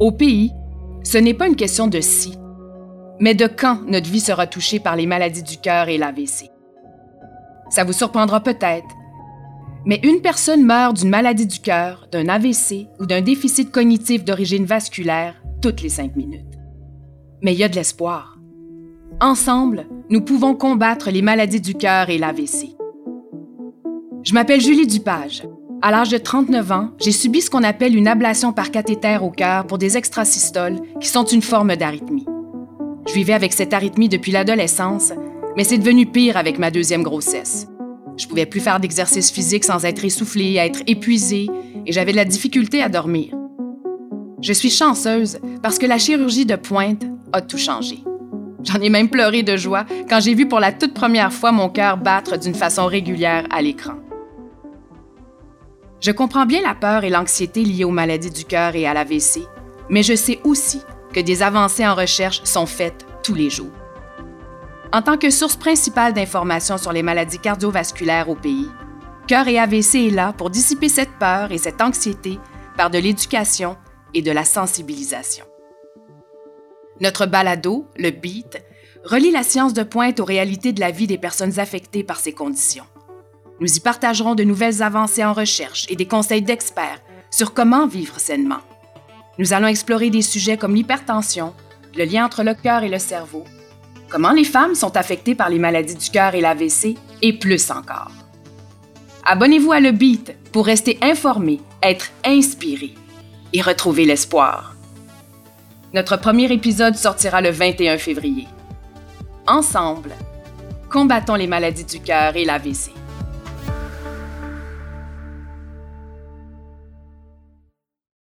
Au pays, ce n'est pas une question de si, mais de quand notre vie sera touchée par les maladies du cœur et l'AVC. Ça vous surprendra peut-être, mais une personne meurt d'une maladie du cœur, d'un AVC ou d'un déficit cognitif d'origine vasculaire toutes les cinq minutes. Mais il y a de l'espoir. Ensemble, nous pouvons combattre les maladies du cœur et l'AVC. Je m'appelle Julie Dupage. À l'âge de 39 ans, j'ai subi ce qu'on appelle une ablation par cathéter au cœur pour des extrasystoles qui sont une forme d'arythmie. Je vivais avec cette arythmie depuis l'adolescence, mais c'est devenu pire avec ma deuxième grossesse. Je pouvais plus faire d'exercice physique sans être essoufflée, être épuisée, et j'avais de la difficulté à dormir. Je suis chanceuse parce que la chirurgie de pointe a tout changé. J'en ai même pleuré de joie quand j'ai vu pour la toute première fois mon cœur battre d'une façon régulière à l'écran. Je comprends bien la peur et l'anxiété liées aux maladies du cœur et à l'AVC, mais je sais aussi que des avancées en recherche sont faites tous les jours. En tant que source principale d'informations sur les maladies cardiovasculaires au pays, Cœur et AVC est là pour dissiper cette peur et cette anxiété par de l'éducation et de la sensibilisation. Notre balado, le BEAT, relie la science de pointe aux réalités de la vie des personnes affectées par ces conditions. Nous y partagerons de nouvelles avancées en recherche et des conseils d'experts sur comment vivre sainement. Nous allons explorer des sujets comme l'hypertension, le lien entre le cœur et le cerveau, comment les femmes sont affectées par les maladies du cœur et l'AVC, et plus encore. Abonnez-vous à Le Beat pour rester informé, être inspiré et retrouver l'espoir. Notre premier épisode sortira le 21 février. Ensemble, combattons les maladies du cœur et l'AVC.